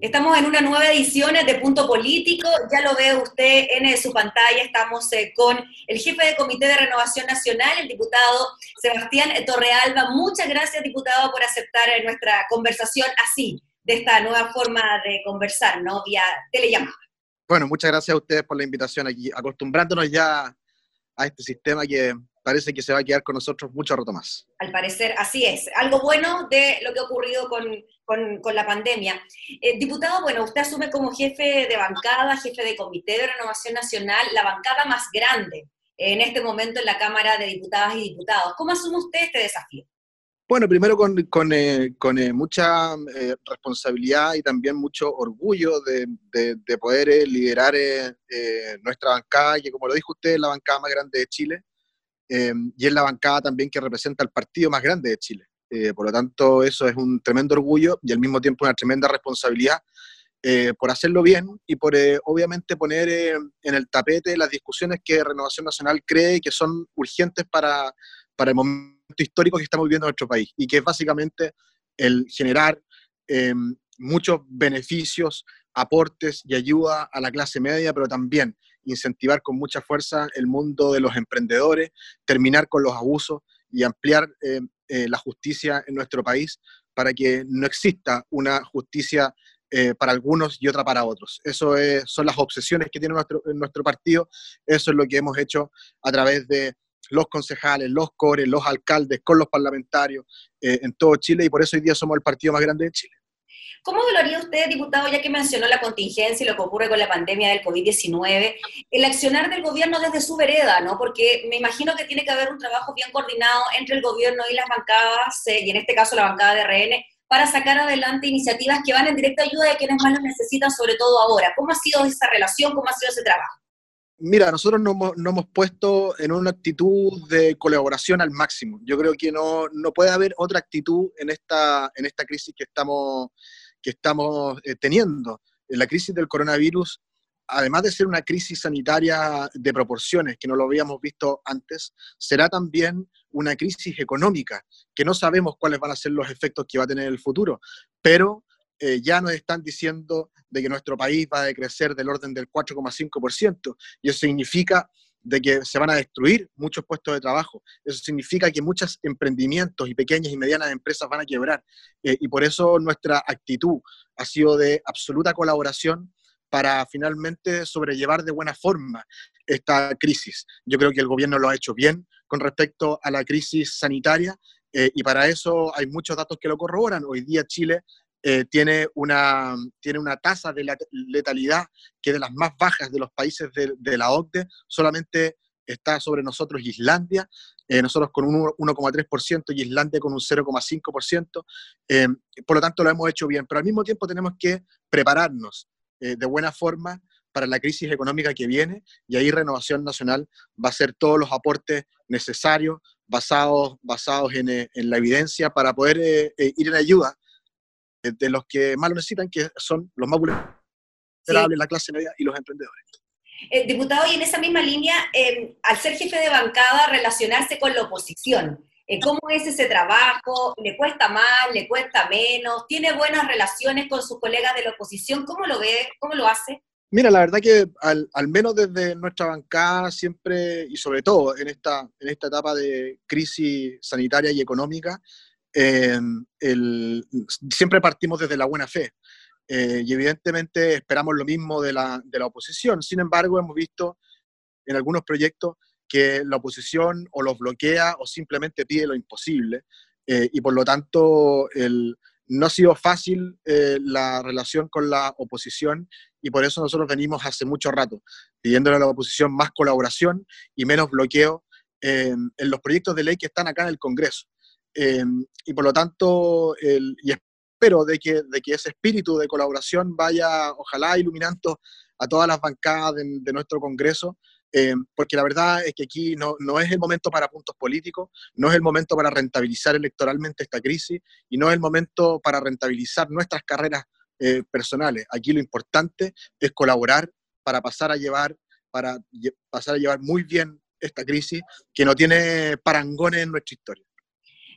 Estamos en una nueva edición de Punto Político, ya lo ve usted en eh, su pantalla, estamos eh, con el jefe de Comité de Renovación Nacional, el diputado Sebastián Torrealba. Muchas gracias, diputado, por aceptar eh, nuestra conversación así, de esta nueva forma de conversar, ¿no? Vía telellamada. Bueno, muchas gracias a ustedes por la invitación aquí, acostumbrándonos ya a este sistema que parece que se va a quedar con nosotros mucho rato más. Al parecer, así es. Algo bueno de lo que ha ocurrido con, con, la pandemia. Eh, diputado, bueno, usted asume como jefe de bancada, jefe de Comité de Renovación Nacional, la bancada más grande en este momento en la Cámara de Diputadas y Diputados. ¿Cómo asume usted este desafío? Bueno, primero con, con, eh, con eh, mucha responsabilidad y también mucho orgullo de, de, de poder liderar nuestra bancada, que como lo dijo usted, es la bancada más grande de Chile. Eh, y es la bancada también que representa el partido más grande de Chile. Eh, por lo tanto, eso es un tremendo orgullo y al mismo tiempo una tremenda responsabilidad eh, por hacerlo bien y por obviamente poner en el tapete las discusiones que Renovación Nacional cree que son urgentes para, para el momento histórico que estamos viviendo en nuestro país y que es básicamente el generar muchos beneficios, aportes y ayuda a la clase media, pero también incentivar con mucha fuerza el mundo de los emprendedores, terminar con los abusos y ampliar eh, eh, la justicia en nuestro país para que no exista una justicia eh, para algunos y otra para otros. Eso son las obsesiones que tiene nuestro, partido, eso es lo que hemos hecho a través de los concejales, los cores, los alcaldes, con los parlamentarios en todo Chile y por eso hoy día somos el partido más grande de Chile. ¿Cómo valoraría usted, diputado, ya que mencionó la contingencia y lo que ocurre con la pandemia del COVID-19, el accionar del gobierno desde su vereda, ¿no? Porque me imagino que tiene que haber un trabajo bien coordinado entre el gobierno y las bancadas, eh, y en este caso la bancada de RN, para sacar adelante iniciativas que van en directa ayuda de quienes más lo necesitan, sobre todo ahora. ¿Cómo ha sido esa relación? ¿Cómo ha sido ese trabajo? Mira, nosotros nos, hemos puesto en una actitud de colaboración al máximo. Yo creo que no, no puede haber otra actitud en esta, en esta crisis que estamos, que estamos eh, teniendo. La crisis del coronavirus, además de ser una crisis sanitaria de proporciones que no lo habíamos visto antes, será también una crisis económica, que no sabemos cuáles van a ser los efectos que va a tener el futuro, pero eh, ya nos están diciendo de que nuestro país va a decrecer del orden del 4,5%, y eso significa de que se van a destruir muchos puestos de trabajo. Eso significa que muchos emprendimientos y pequeñas y medianas empresas van a quebrar. Eh, y por eso nuestra actitud ha sido de absoluta colaboración para finalmente sobrellevar de buena forma esta crisis. Yo creo que el gobierno lo ha hecho bien con respecto a la crisis sanitaria eh, y para eso hay muchos datos que lo corroboran. Hoy día Chile eh, tiene, una, tiene una tasa de letalidad que de las más bajas de los países de, la OCDE, solamente está sobre nosotros Islandia, eh, nosotros con un 1,3% y Islandia con un 0,5%, eh, por lo tanto lo hemos hecho bien, pero al mismo tiempo tenemos que prepararnos de buena forma para la crisis económica que viene y ahí Renovación Nacional va a hacer todos los aportes necesarios basados, basados en, en la evidencia para poder ir en ayuda de los que más lo necesitan, que son los más vulnerables, la clase media y los emprendedores. Eh, diputado, y en esa misma línea, em, al ser jefe de bancada, relacionarse con la oposición. Eh, ¿Cómo es ese trabajo? ¿Le cuesta más? ¿Le cuesta menos? ¿Tiene buenas relaciones con sus colegas de la oposición? ¿Cómo lo ve? ¿Cómo lo hace? Mira, la verdad que al, al, menos desde nuestra bancada siempre, y sobre todo en esta, en esta etapa de crisis sanitaria y económica, Em, el, siempre partimos desde la buena fe. Eh, y evidentemente esperamos lo mismo de la, de la oposición. Sin embargo, hemos visto en algunos proyectos que la oposición o los bloquea o simplemente pide lo imposible. Eh, y por lo tanto, el, no ha sido fácil eh, la relación con la oposición y por eso nosotros venimos hace mucho rato pidiéndole a la oposición más colaboración y menos bloqueo en los proyectos de ley que están acá en el Congreso. Em, y por lo tanto, el, y espero de que, de que ese espíritu de colaboración vaya, ojalá, iluminando a todas las bancadas de, nuestro Congreso eh, porque la verdad es que aquí no, no, es el momento para puntos políticos, no es el momento para rentabilizar electoralmente esta crisis y no es el momento para rentabilizar nuestras carreras eh, personales. Aquí lo importante es colaborar para pasar a llevar, para pasar a llevar muy bien esta crisis que no tiene parangones en nuestra historia.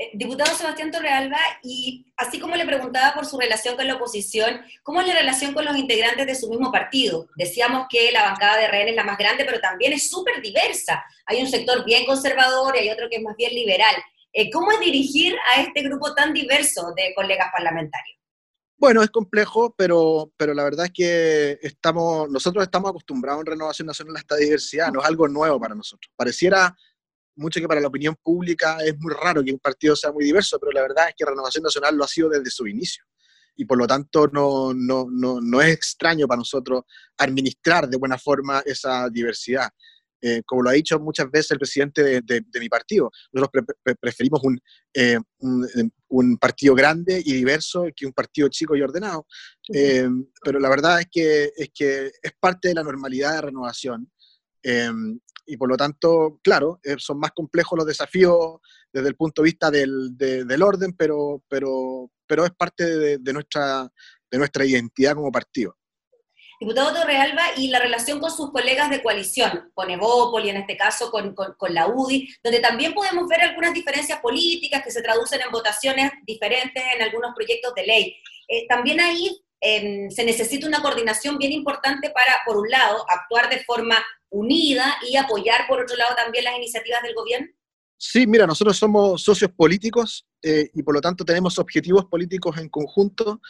Eh, diputado Sebastián Torrealba, y así como le preguntaba por su relación con la oposición, ¿cómo es la relación con los integrantes de su mismo partido? Decíamos que la bancada de RN es la más grande, pero también es súper diversa. Hay un sector bien conservador y hay otro que es más bien liberal. Eh, ¿Cómo es dirigir a este grupo tan diverso de colegas parlamentarios? Bueno, es complejo, pero, pero la verdad es que estamos, nosotros estamos acostumbrados en Renovación Nacional a esta diversidad, no es algo nuevo para nosotros. Pareciera mucho que para la opinión pública es muy raro que un partido sea muy diverso, pero la verdad es que Renovación Nacional lo ha sido desde su inicio. Y por lo tanto no, no, no, no es extraño para nosotros administrar de buena forma esa diversidad. Eh, como lo ha dicho muchas veces el presidente de, de, mi partido, nosotros preferimos un, eh, un, un, partido grande y diverso que un partido chico y ordenado. Eh, pero la verdad es que, es que es parte de la normalidad de renovación y por lo tanto, claro, eh, son más complejos los desafíos desde el punto de vista del, del orden, pero, pero, pero es parte de, nuestra, de nuestra identidad como partido. Diputado Torrealba, y la relación con sus colegas de coalición, con Evópoli, en este caso con, con, la UDI, donde también podemos ver algunas diferencias políticas que se traducen en votaciones diferentes en algunos proyectos de ley. Eh, también ahí em, se necesita una coordinación bien importante para, por un lado, actuar de forma unida y apoyar, por otro lado, también las iniciativas del gobierno? Sí, mira, nosotros somos socios políticos eh, y por lo tanto tenemos objetivos políticos en conjunto,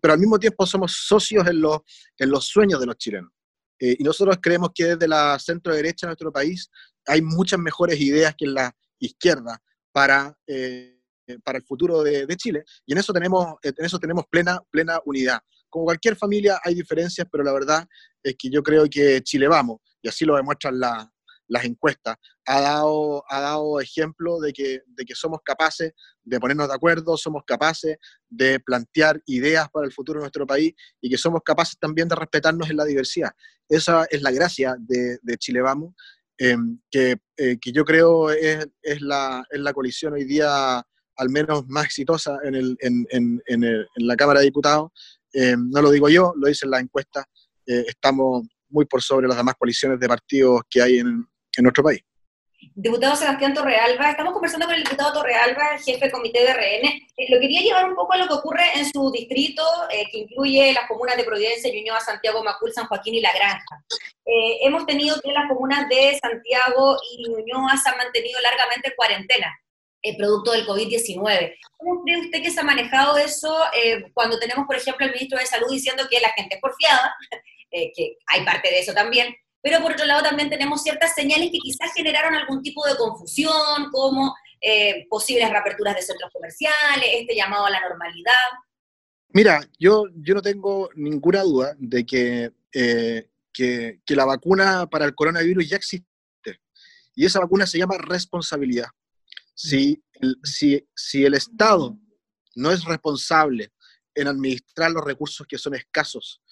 pero al mismo tiempo somos socios en los, en los sueños de los chilenos. Eh, y nosotros creemos que desde la centro derecha de nuestro país hay muchas mejores ideas que en la izquierda para, eh, para el futuro de, de, Chile. Y en eso tenemos, en eso tenemos plena, plena unidad. Como cualquier familia hay diferencias, pero la verdad es que yo creo que Chile vamos y así lo demuestran las encuestas, ha dado, ha dado ejemplo de que, de que somos capaces de ponernos de acuerdo, somos capaces de plantear ideas para el futuro de nuestro país y que somos capaces también de respetarnos en la diversidad. Esa es la gracia de, Chile Vamos, em, que, eh, que, yo creo es, es, la, es la coalición hoy día al menos más exitosa en, el, en, en, en la Cámara de Diputados. Em, no lo digo yo, lo dicen las encuestas. Eh, estamos muy por sobre las demás coaliciones de partidos que hay en, en nuestro país. Diputado Sebastián Torrealba, estamos conversando con el diputado Torrealba, jefe del comité de RN. Eh, lo quería llevar un poco a lo que ocurre en su distrito, eh, que incluye las comunas de Providencia, Ñuñoa, Santiago, Macul, San Joaquín y La Granja. Eh, hemos tenido que las comunas de Santiago y Ñuñoa se han mantenido largamente en cuarentena, producto del COVID-19. ¿Cómo cree usted que se ha manejado eso cuando tenemos, por ejemplo, el ministro de Salud diciendo que la gente es porfiada eh, que hay parte de eso también, pero por otro lado también tenemos ciertas señales que quizás generaron algún tipo de confusión, como eh, posibles reaperturas de centros comerciales, este llamado a la normalidad. Mira, yo, yo no tengo ninguna duda de eh, que, que la vacuna para el coronavirus ya existe. Y esa vacuna se llama responsabilidad. Si, si, si el Estado no es responsable en administrar los recursos que son escasos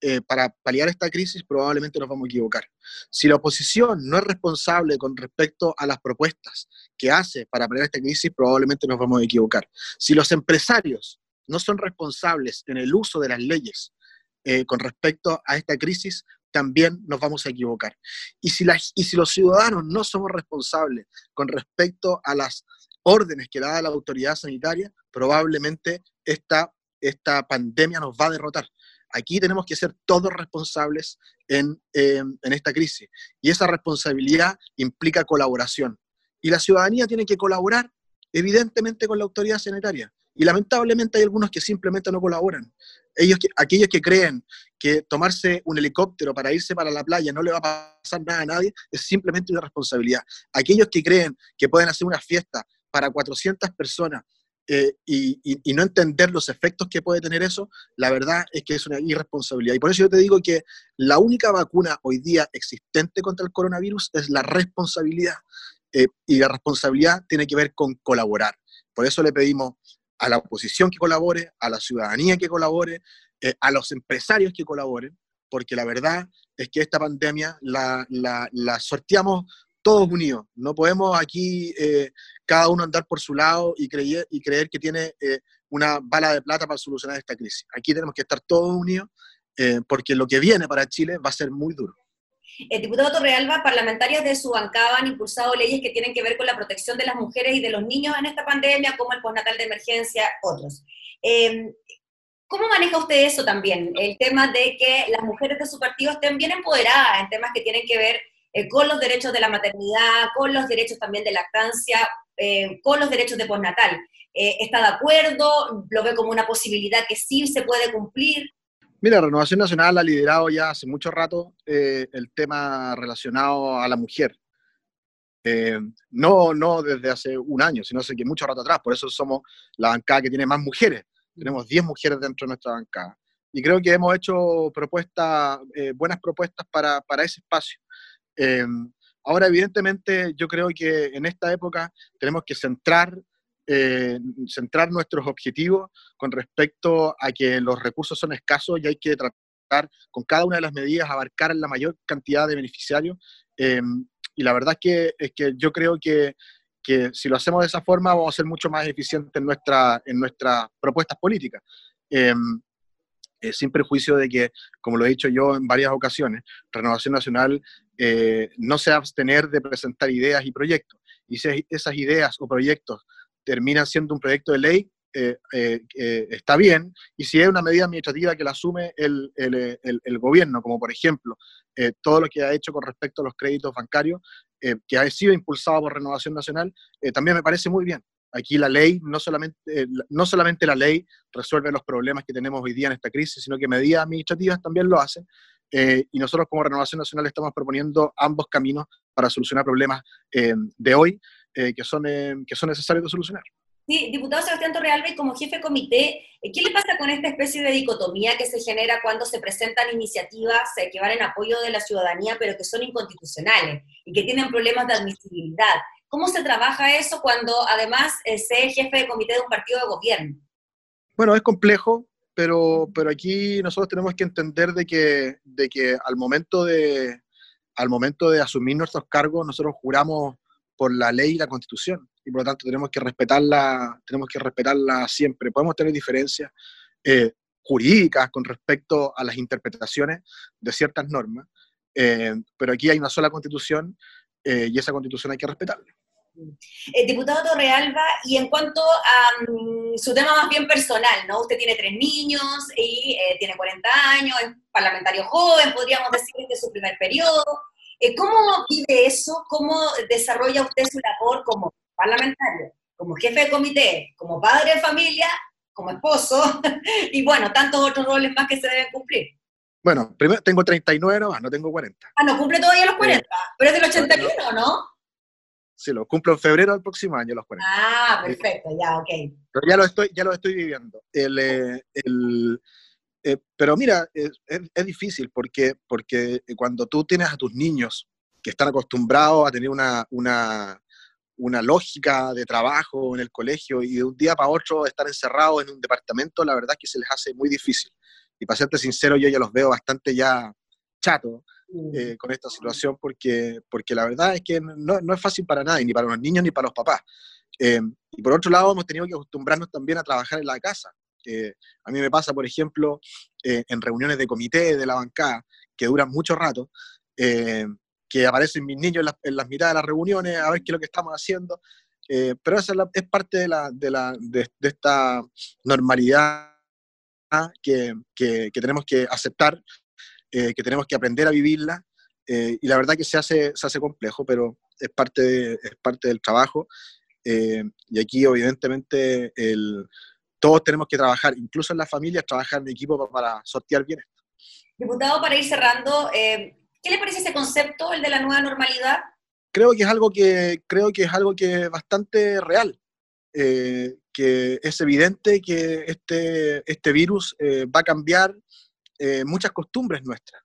eh, para paliar esta crisis, probablemente nos vamos a equivocar. Si la oposición no es responsable con respecto a las propuestas que hace para paliar esta crisis, probablemente nos vamos a equivocar. Si los empresarios no son responsables en el uso de las leyes eh, con respecto a esta crisis, también nos vamos a equivocar. Y si, y si los ciudadanos no somos responsables con respecto a las órdenes que da la autoridad sanitaria, probablemente esta, esta pandemia nos va a derrotar. Aquí tenemos que ser todos responsables en, em, en, esta crisis. Y esa responsabilidad implica colaboración. Y la ciudadanía tiene que colaborar, evidentemente, con la autoridad sanitaria. Y lamentablemente hay algunos que simplemente no colaboran. Ellos aquellos que creen que tomarse un helicóptero para irse para la playa no le va a pasar nada a nadie, es simplemente una responsabilidad. Aquellos que creen que pueden hacer una fiesta para 400 personas eh, y, no entender los efectos que puede tener eso, la verdad es que es una irresponsabilidad. Y por eso yo te digo que la única vacuna hoy día existente contra el coronavirus es la responsabilidad. Eh, y la responsabilidad tiene que ver con colaborar. Por eso le pedimos a la oposición que colabore, a la ciudadanía que colabore, eh, a los empresarios que colaboren, porque la verdad es que esta pandemia la, la, sorteamos todos unidos. No podemos aquí eh, cada uno andar por su lado y creer, y creer que tiene eh, una bala de plata para solucionar esta crisis. Aquí tenemos que estar todos unidos porque lo que viene para Chile va a ser muy duro. El diputado Torrealba, parlamentarios de su bancada han impulsado leyes que tienen que ver con la protección de las mujeres y de los niños en esta pandemia, como el postnatal de emergencia, otros. ¿Cómo maneja usted eso también? El tema de que las mujeres de su partido estén bien empoderadas en temas que tienen que ver eh, con los derechos de la maternidad, con los derechos también de lactancia, eh, con los derechos de postnatal. Eh, ¿Está de acuerdo? ¿Lo ve como una posibilidad que sí se puede cumplir? Mira, Renovación Nacional ha liderado ya hace mucho rato el tema relacionado a la mujer. no, no desde hace un año, sino hace que mucho rato atrás. Por eso somos la bancada que tiene más mujeres tenemos 10 mujeres dentro de nuestra bancada. Y creo que hemos hecho propuestas, eh, buenas propuestas para, para ese espacio. Ahora, evidentemente, yo creo que en esta época tenemos que centrar, eh, centrar nuestros objetivos con respecto a que los recursos son escasos y hay que tratar con cada una de las medidas abarcar la mayor cantidad de beneficiarios. Em, y la verdad es que, es que yo creo que que si lo hacemos de esa forma vamos a ser mucho más eficientes en, nuestra, en nuestras propuestas políticas. Em, eh, sin perjuicio de que, como lo he dicho yo en varias ocasiones, Renovación Nacional eh, no se abstener de presentar ideas y proyectos. Y si esas ideas o proyectos terminan siendo un proyecto de ley, eh, está bien, y si es una medida administrativa que la asume el, el, el, gobierno, como por ejemplo todo lo que ha hecho con respecto a los créditos bancarios, eh, que ha sido impulsado por Renovación Nacional, eh, también me parece muy bien. Aquí la ley, no solamente, eh, no solamente la ley resuelve los problemas que tenemos hoy día en esta crisis, sino que medidas administrativas también lo hacen. y nosotros como Renovación Nacional estamos proponiendo ambos caminos para solucionar problemas de hoy que, son, que son necesarios de solucionar. Sí, diputado Sebastián Torrealba, como jefe de comité, eh, ¿qué le pasa con esta especie de dicotomía que se genera cuando se presentan iniciativas eh, que van en apoyo de la ciudadanía, pero que son inconstitucionales y que tienen problemas de admisibilidad? ¿Cómo se trabaja eso cuando además eh, se es jefe de comité de un partido de gobierno? Bueno, es complejo, pero, pero aquí nosotros tenemos que entender de que, de que al, momento de, al momento de asumir nuestros cargos, nosotros juramos por la ley y la constitución y por lo tanto tenemos que respetarla, tenemos que respetarla siempre. Podemos tener diferencias eh, jurídicas con respecto a las interpretaciones de ciertas normas, eh, pero aquí hay una sola constitución eh, y esa constitución hay que respetarla. diputado Torrealba, y en cuanto a mm, su tema más bien personal, ¿no? Usted tiene tres niños y tiene 40 años, es parlamentario joven, podríamos decir que es su primer periodo. ¿Cómo vive eso? ¿Cómo desarrolla usted su labor como parlamentario, como jefe de comité, como padre de familia, como esposo, y bueno, tantos otros roles más que se deben cumplir. Bueno, primero tengo 39 no, no tengo 40. Ah, no cumple todavía los 40, pero es del 81, ¿no? Sí, lo cumplo en febrero del próximo año, los 40. Ah, perfecto, ya, ok. Pero ya lo estoy, ya lo estoy viviendo. El, eh, el, eh, pero mira, es, es, difícil porque, porque cuando tú tienes a tus niños que están acostumbrados a tener una, una, una lógica de trabajo en el colegio y de un día para otro estar encerrado en un departamento, la verdad es que se les hace muy difícil. Y para serte sincero, yo ya los veo bastante ya chato mm. eh, con esta situación porque, porque la verdad es que no, no, es fácil para nadie, ni para los niños ni para los papás. Eh, y por otro lado, hemos tenido que acostumbrarnos también a trabajar en la casa. A mí me pasa, por ejemplo, eh, en reuniones de comité de la bancada, que duran mucho rato, que aparecen mis niños en, las mitad de las reuniones a ver qué es lo que estamos haciendo. Eh, pero esa es, parte de, la, de, la, de, esta normalidad que, que, tenemos que aceptar, eh, que tenemos que aprender a vivirla. Eh, y la verdad que se hace, se hace complejo, pero es parte, es parte del trabajo. y aquí, evidentemente, el, todos tenemos que trabajar, incluso en las familias, trabajar en equipo para, sortear bien esto. Diputado, para ir cerrando, ¿Qué le parece ese concepto, el de la nueva normalidad? Creo que es algo que, creo que, es, algo que es bastante real. Eh, que es evidente que este, este virus eh, va a cambiar eh, muchas costumbres nuestras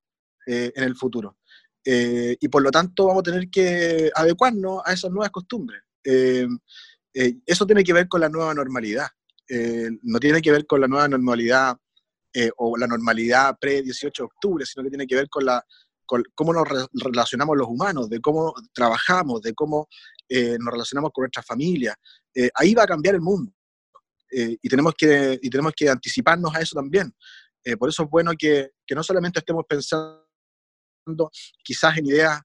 en el futuro. y por lo tanto vamos a tener que adecuarnos a esas nuevas costumbres. eso tiene que ver con la nueva normalidad. No tiene que ver con la nueva normalidad eh, o la normalidad pre-18 de octubre, sino que tiene que ver con, la, cómo nos relacionamos los humanos, de cómo trabajamos, de cómo eh, nos relacionamos con nuestra familia. Eh, ahí va a cambiar el mundo. y, tenemos que, y tenemos que anticiparnos a eso también. por eso es bueno que, que no solamente estemos pensando quizás en ideas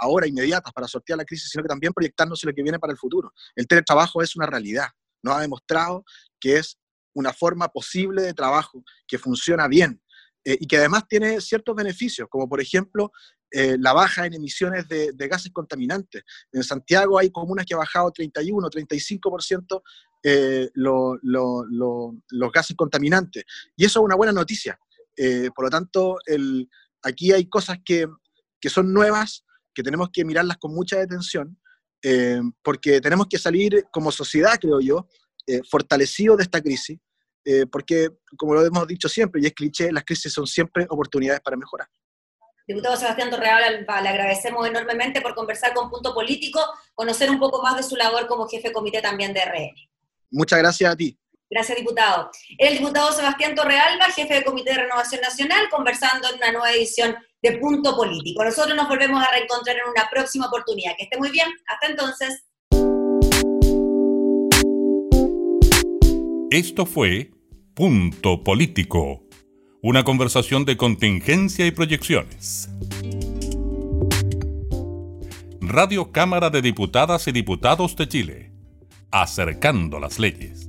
ahora inmediatas para sortear la crisis, sino que también proyectarnos en lo que viene para el futuro. El teletrabajo es una realidad, nos ha demostrado que es una forma posible de trabajo que funciona bien eh, y que además tiene ciertos beneficios, como por ejemplo eh, la baja en emisiones de, gases contaminantes. En Santiago hay comunas que ha bajado 31, 35% eh, los gases contaminantes. Y eso es una buena noticia. por lo tanto, el, aquí hay cosas que, que, son nuevas, que tenemos que mirarlas con mucha detención, porque tenemos que salir como sociedad, creo yo, fortalecidos de esta crisis, eh, porque, como lo hemos dicho siempre, y es cliché, las crisis son siempre oportunidades para mejorar. Diputado Sebastián Torreal, le agradecemos enormemente por conversar con Punto Político, conocer un poco más de su labor como jefe de comité también de RN. Muchas gracias a ti. Gracias, diputado. El diputado Sebastián Torrealba, jefe de Comité de Renovación Nacional, conversando en una nueva edición de Punto Político. Nosotros nos volvemos a reencontrar en una próxima oportunidad. Que esté muy bien. Hasta entonces. Esto fue Punto Político, una conversación de contingencia y proyecciones. Radio Cámara de Diputadas y Diputados de Chile, acercando las leyes.